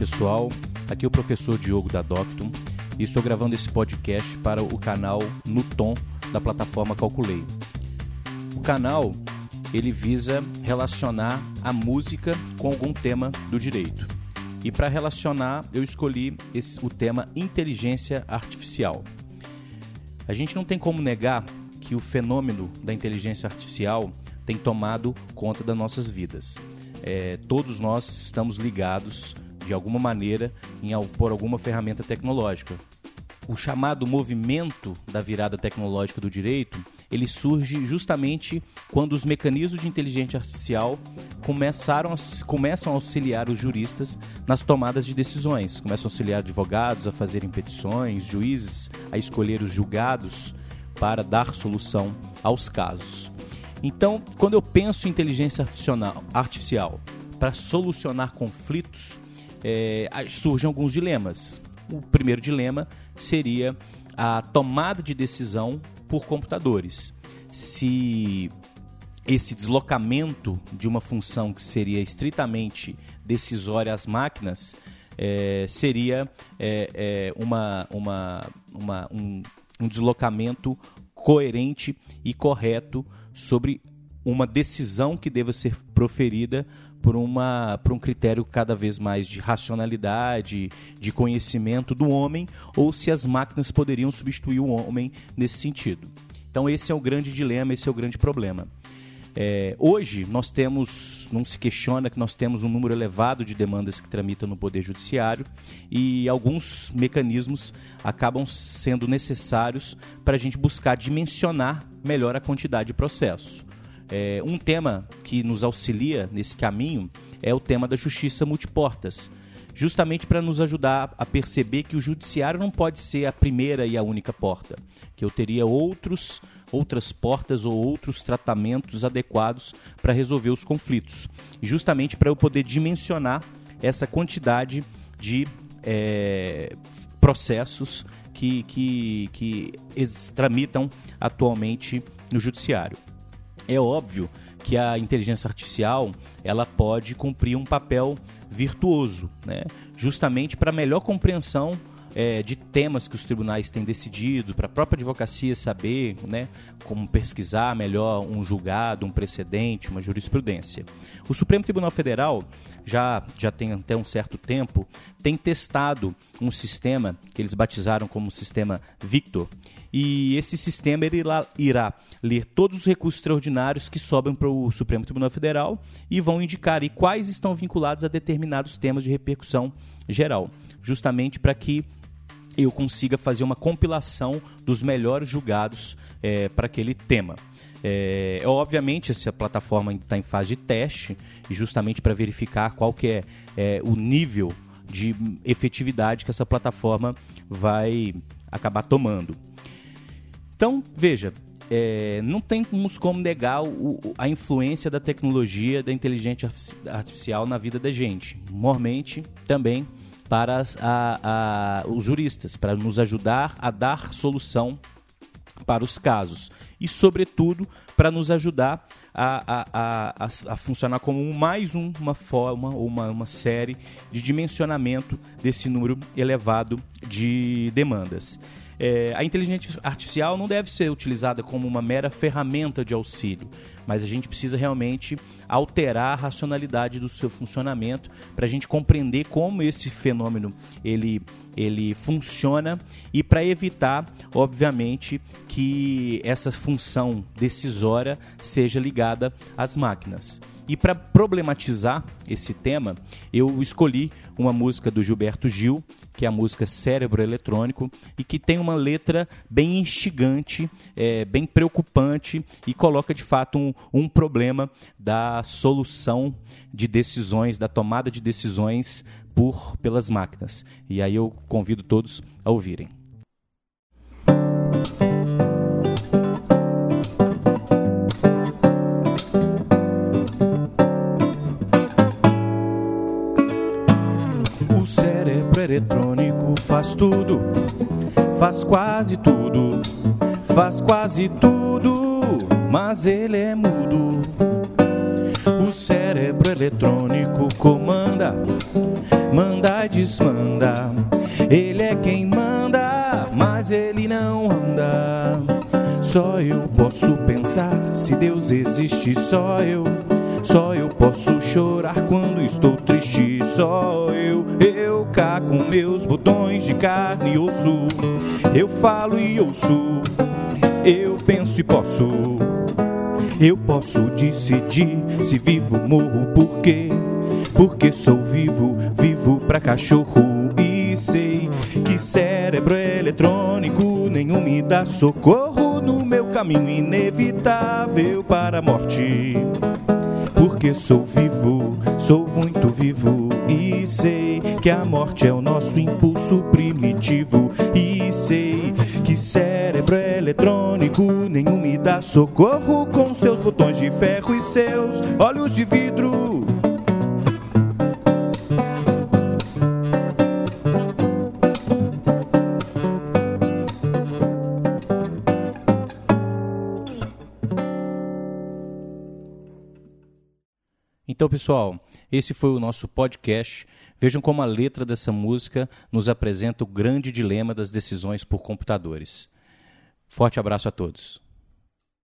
pessoal. Aqui é o professor Diogo da Doctum e estou gravando esse podcast para o canal No Tom da plataforma Calculei. O canal ele visa relacionar a música com algum tema do direito. E para relacionar, eu escolhi esse, o tema inteligência artificial. A gente não tem como negar que o fenômeno da inteligência artificial tem tomado conta das nossas vidas é, todos nós estamos ligados de alguma maneira em, por alguma ferramenta tecnológica. O chamado movimento da virada tecnológica do direito, ele surge justamente quando os mecanismos de inteligência artificial começaram a, começam a auxiliar os juristas nas tomadas de decisões, começam a auxiliar advogados a fazerem petições, juízes a escolher os julgados para dar solução aos casos. Então, quando eu penso em inteligência artificial para solucionar conflitos, é, surgem alguns dilemas. O primeiro dilema seria a tomada de decisão por computadores. Se esse deslocamento de uma função que seria estritamente decisória às máquinas é, seria é, é, uma, uma, uma, um, um deslocamento coerente e correto sobre uma decisão que deva ser proferida por, uma, por um critério cada vez mais de racionalidade, de conhecimento do homem, ou se as máquinas poderiam substituir o homem nesse sentido. Então, esse é o grande dilema, esse é o grande problema. É, hoje, nós temos, não se questiona que nós temos um número elevado de demandas que tramitam no Poder Judiciário e alguns mecanismos acabam sendo necessários para a gente buscar dimensionar melhor a quantidade de processos. É, um tema que nos auxilia nesse caminho é o tema da justiça multiportas justamente para nos ajudar a perceber que o judiciário não pode ser a primeira e a única porta, que eu teria outros outras portas ou outros tratamentos adequados para resolver os conflitos. Justamente para eu poder dimensionar essa quantidade de é, processos que, que, que tramitam atualmente no judiciário. É óbvio que a inteligência artificial ela pode cumprir um papel virtuoso, né? justamente para melhor compreensão é, de temas que os tribunais têm decidido, para a própria advocacia saber né, como pesquisar melhor um julgado, um precedente, uma jurisprudência. O Supremo Tribunal Federal, já, já tem até um certo tempo, tem testado um sistema que eles batizaram como sistema Victor, e esse sistema irá, irá ler todos os recursos extraordinários que sobem para o Supremo Tribunal Federal e vão indicar quais estão vinculados a determinados temas de repercussão geral, justamente para que eu consiga fazer uma compilação dos melhores julgados é, para aquele tema. É, obviamente, essa plataforma está em fase de teste, e justamente para verificar qual que é, é, o nível de efetividade que essa plataforma vai acabar tomando. Então, veja, é, não temos como negar o, a influência da tecnologia, da inteligência artificial na vida da gente. Mormente, também para a, a, os juristas, para nos ajudar a dar solução para os casos e, sobretudo, para nos ajudar a, a, a, a, funcionar como mais um, uma forma ou uma, uma série de dimensionamento desse número elevado de demandas. É, a inteligência artificial não deve ser utilizada como uma mera ferramenta de auxílio, mas a gente precisa realmente alterar a racionalidade do seu funcionamento para a gente compreender como esse fenômeno ele, ele funciona e para evitar, obviamente, que essa função decisória seja ligada às máquinas. E para problematizar esse tema, eu escolhi uma música do Gilberto Gil, que é a música Cérebro Eletrônico, e que tem uma letra bem instigante, é, bem preocupante e coloca de fato um, um problema da solução de decisões, da tomada de decisões por pelas máquinas. E aí eu convido todos a ouvirem. Eletrônico faz tudo, faz quase tudo, faz quase tudo, mas ele é mudo. O cérebro eletrônico comanda manda e desmanda. Ele é quem manda, mas ele não anda. Só eu posso pensar se Deus existe, só eu. Só eu posso chorar quando estou triste, só eu. Eu cá com meus botões de carne e osso. Eu falo e ouço, eu penso e posso. Eu posso decidir se vivo morro por quê? Porque sou vivo, vivo pra cachorro e sei que cérebro eletrônico nenhum me dá socorro no meu caminho inevitável para a morte. Porque sou vivo, sou muito vivo e sei que a morte é o nosso impulso primitivo e sei que cérebro eletrônico nenhum me dá socorro com seus botões de ferro e seus olhos de vidro. Então, pessoal, esse foi o nosso podcast. Vejam como a letra dessa música nos apresenta o grande dilema das decisões por computadores. Forte abraço a todos.